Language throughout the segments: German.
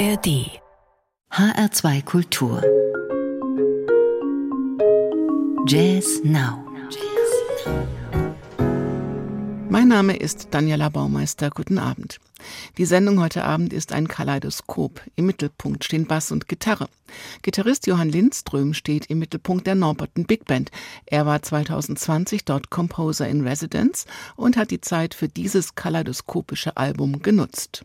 ARD HR2 Kultur Jazz Now Mein Name ist Daniela Baumeister. Guten Abend. Die Sendung heute Abend ist ein Kaleidoskop. Im Mittelpunkt stehen Bass und Gitarre. Gitarrist Johann Lindström steht im Mittelpunkt der Norberton Big Band. Er war 2020 dort Composer in Residence und hat die Zeit für dieses kaleidoskopische Album genutzt.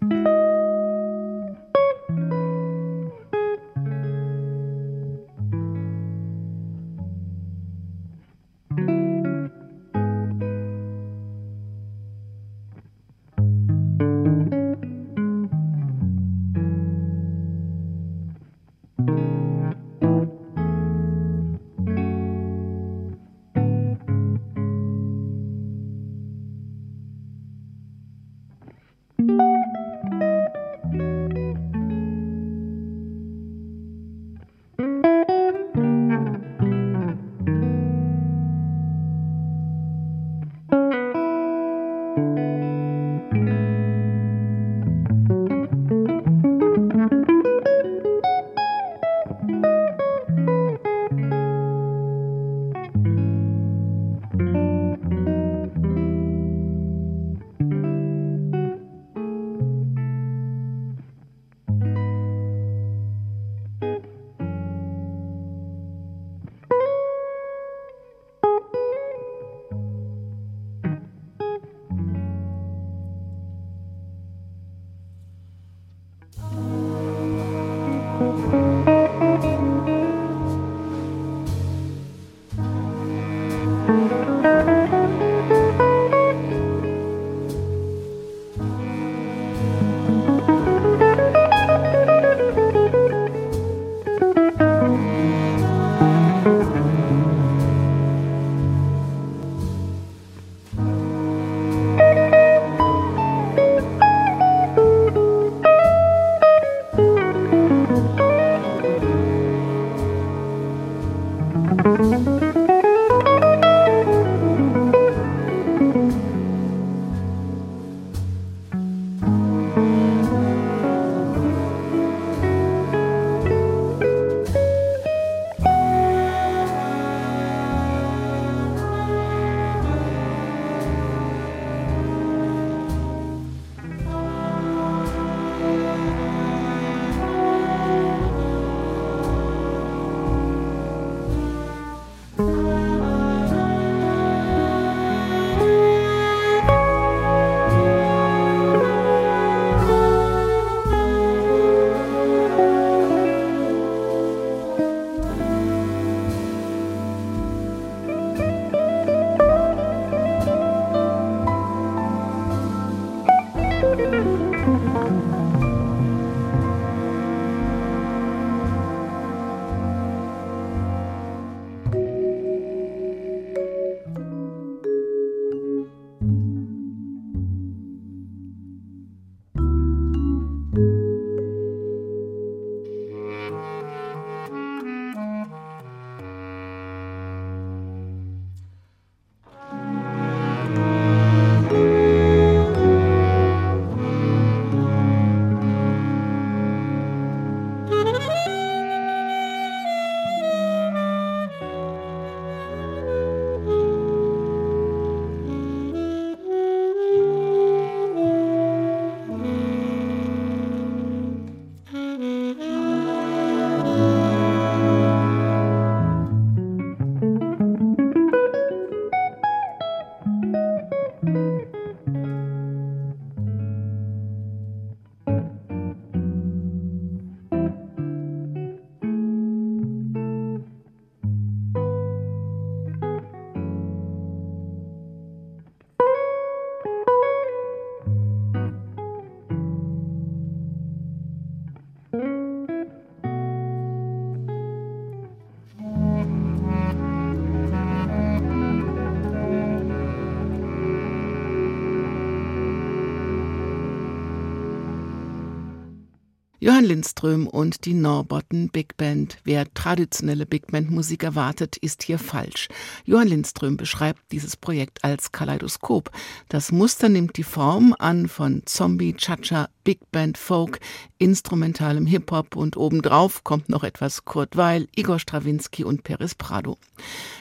Johann Lindström und die Norbotten Big Band. Wer traditionelle Big Band Musik erwartet, ist hier falsch. Johann Lindström beschreibt dieses Projekt als Kaleidoskop. Das Muster nimmt die Form an von Zombie, Cha-Cha, Big Band Folk, instrumentalem Hip-Hop und obendrauf kommt noch etwas Kurt Weil, Igor Strawinski und Peris Prado.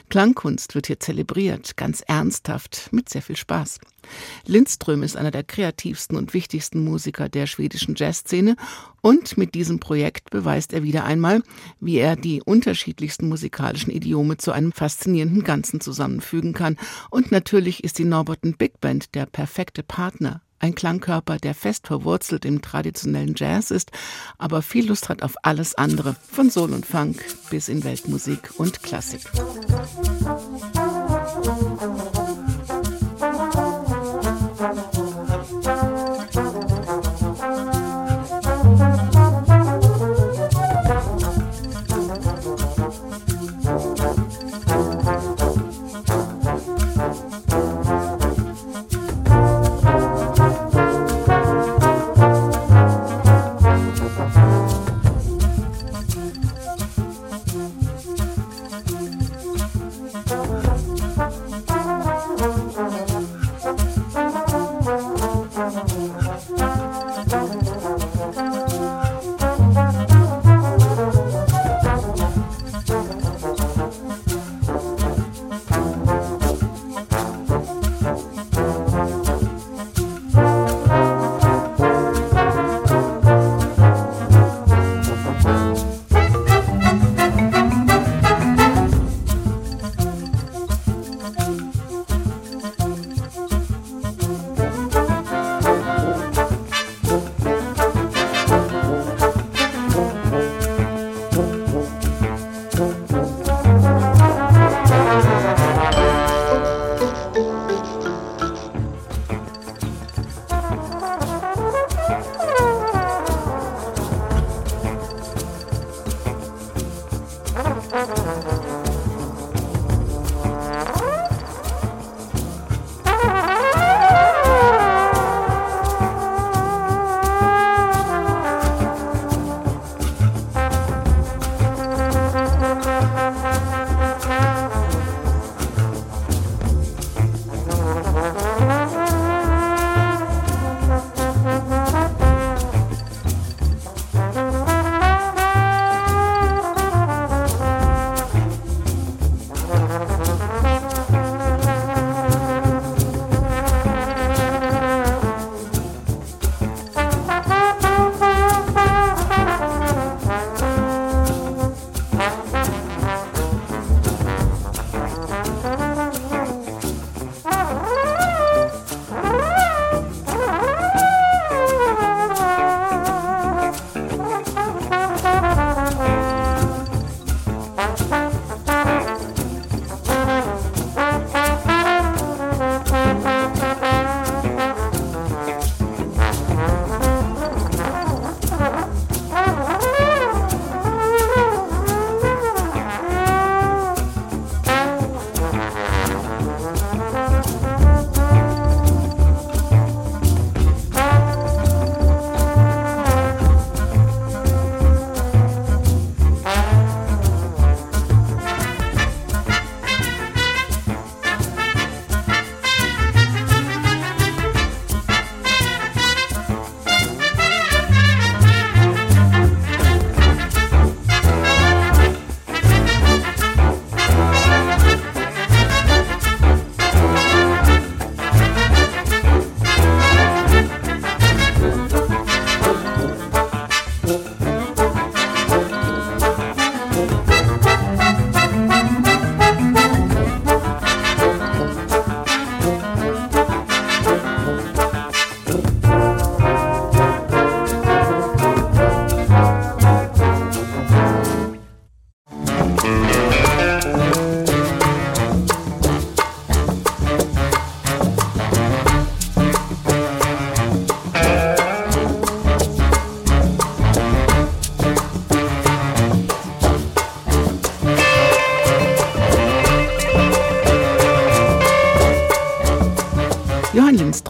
Klangkunst wird hier zelebriert, ganz ernsthaft, mit sehr viel Spaß. Lindström ist einer der kreativsten und wichtigsten Musiker der schwedischen Jazzszene und mit diesem Projekt beweist er wieder einmal, wie er die unterschiedlichsten musikalischen Idiome zu einem faszinierenden Ganzen zusammenfügen kann. Und natürlich ist die Norbotten Big Band der perfekte Partner ein Klangkörper, der fest verwurzelt im traditionellen Jazz ist, aber viel Lust hat auf alles andere, von Soul und Funk bis in Weltmusik und Klassik.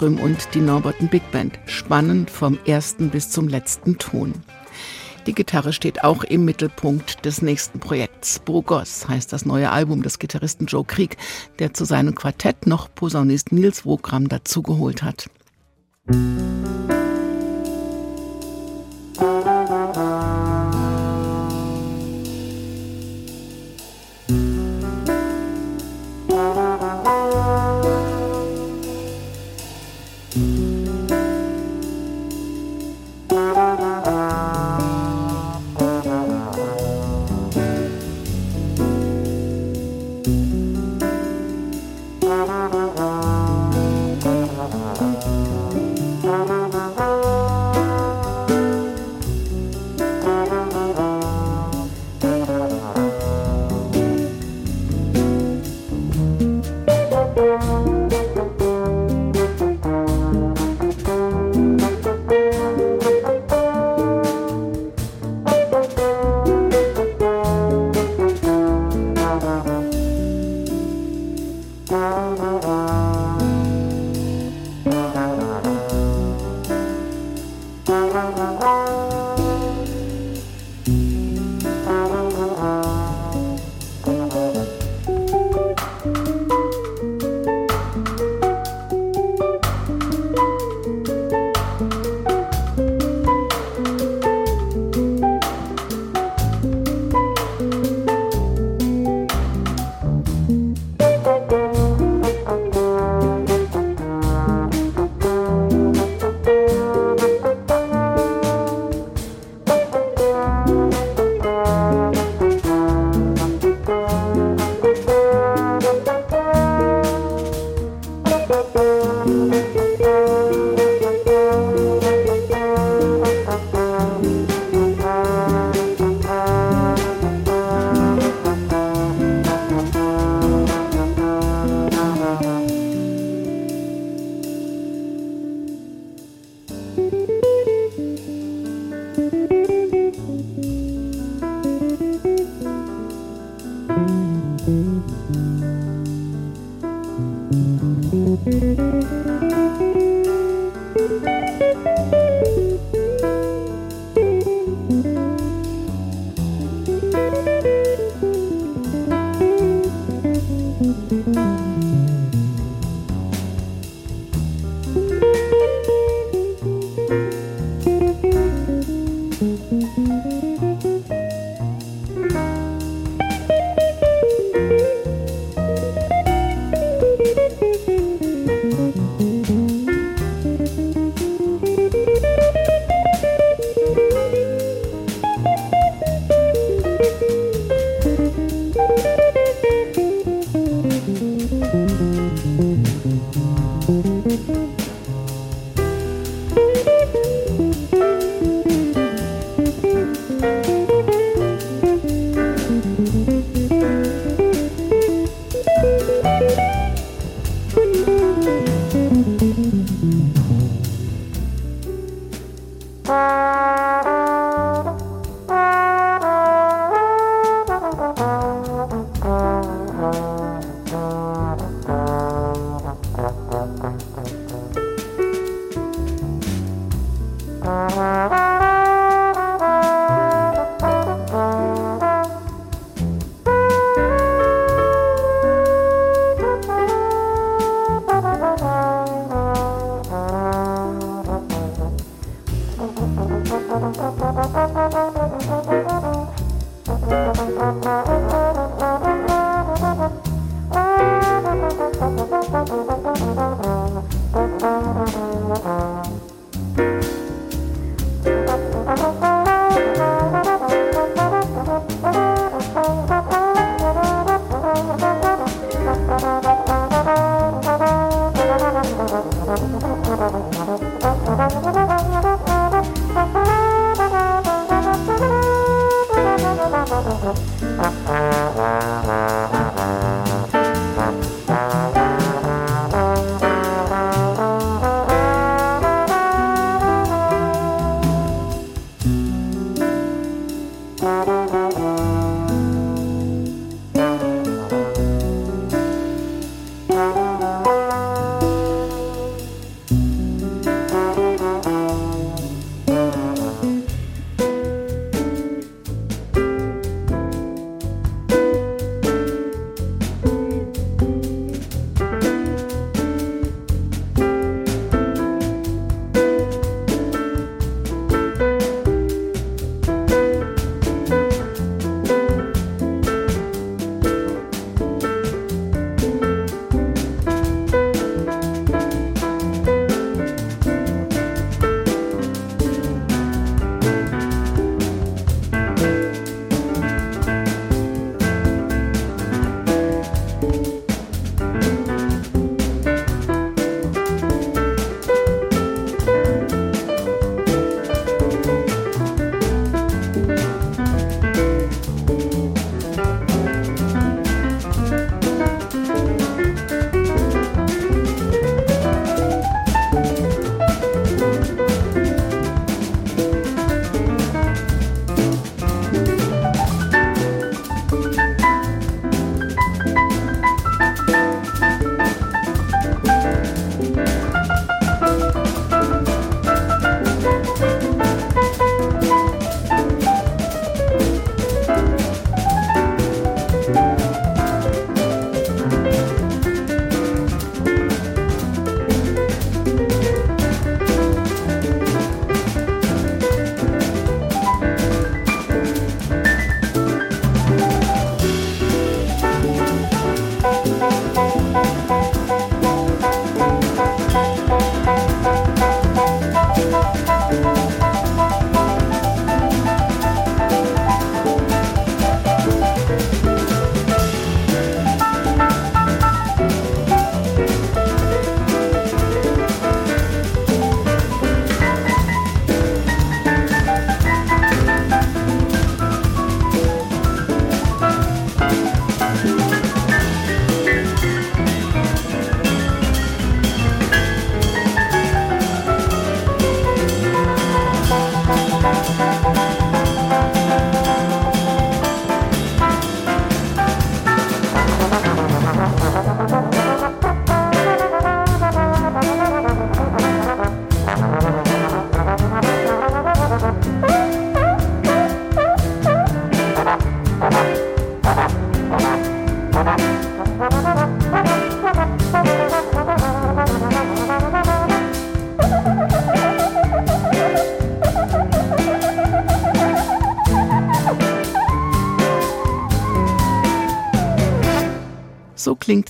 Lindström und die Norbotten Big Band. Spannend vom ersten bis zum letzten Ton. Die Gitarre steht auch im Mittelpunkt des nächsten Projekts. Burgos heißt das neue Album des Gitarristen Joe Krieg, der zu seinem Quartett noch Posaunist Nils Wogram dazugeholt hat. Musik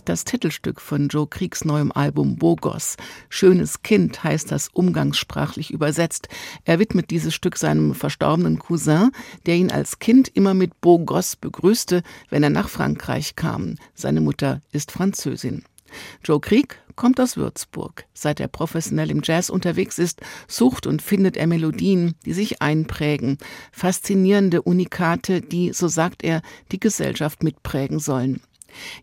das Titelstück von Joe Kriegs neuem Album Bogos. Schönes Kind heißt das umgangssprachlich übersetzt. Er widmet dieses Stück seinem verstorbenen Cousin, der ihn als Kind immer mit Bogos begrüßte, wenn er nach Frankreich kam. Seine Mutter ist Französin. Joe Krieg kommt aus Würzburg. Seit er professionell im Jazz unterwegs ist, sucht und findet er Melodien, die sich einprägen. Faszinierende Unikate, die, so sagt er, die Gesellschaft mitprägen sollen.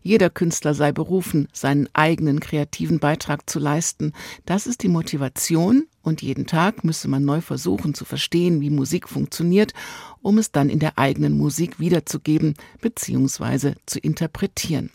Jeder Künstler sei berufen, seinen eigenen kreativen Beitrag zu leisten. Das ist die Motivation und jeden Tag müsse man neu versuchen zu verstehen, wie Musik funktioniert, um es dann in der eigenen Musik wiederzugeben bzw. zu interpretieren.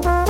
Thank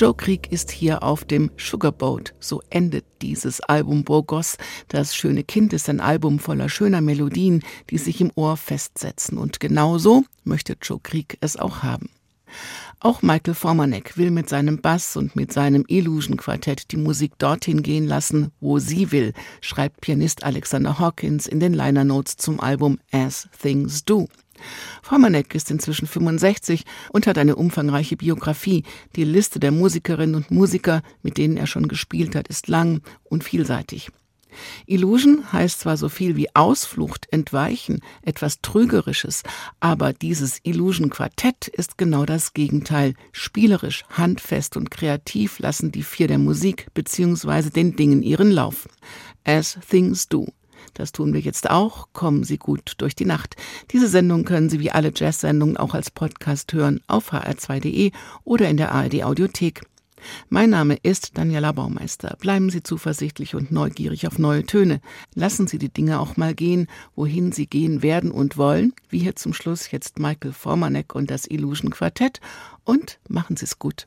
Joe Krieg ist hier auf dem Sugarboat. So endet dieses Album Burgos. Das schöne Kind ist ein Album voller schöner Melodien, die sich im Ohr festsetzen. Und genauso möchte Joe Krieg es auch haben. Auch Michael Formanek will mit seinem Bass und mit seinem Illusion Quartett die Musik dorthin gehen lassen, wo sie will, schreibt Pianist Alexander Hawkins in den Liner Notes zum Album As Things Do. Formanek ist inzwischen 65 und hat eine umfangreiche Biografie. Die Liste der Musikerinnen und Musiker, mit denen er schon gespielt hat, ist lang und vielseitig. Illusion heißt zwar so viel wie Ausflucht, Entweichen, etwas Trügerisches, aber dieses Illusion Quartett ist genau das Gegenteil. Spielerisch, handfest und kreativ lassen die vier der Musik bzw. den Dingen ihren Lauf. As Things Do. Das tun wir jetzt auch. Kommen Sie gut durch die Nacht. Diese Sendung können Sie wie alle Jazz-Sendungen auch als Podcast hören auf hr2.de oder in der ARD Audiothek. Mein Name ist Daniela Baumeister. Bleiben Sie zuversichtlich und neugierig auf neue Töne. Lassen Sie die Dinge auch mal gehen, wohin sie gehen werden und wollen, wie hier zum Schluss jetzt Michael Formanek und das Illusion Quartett. Und machen Sie es gut.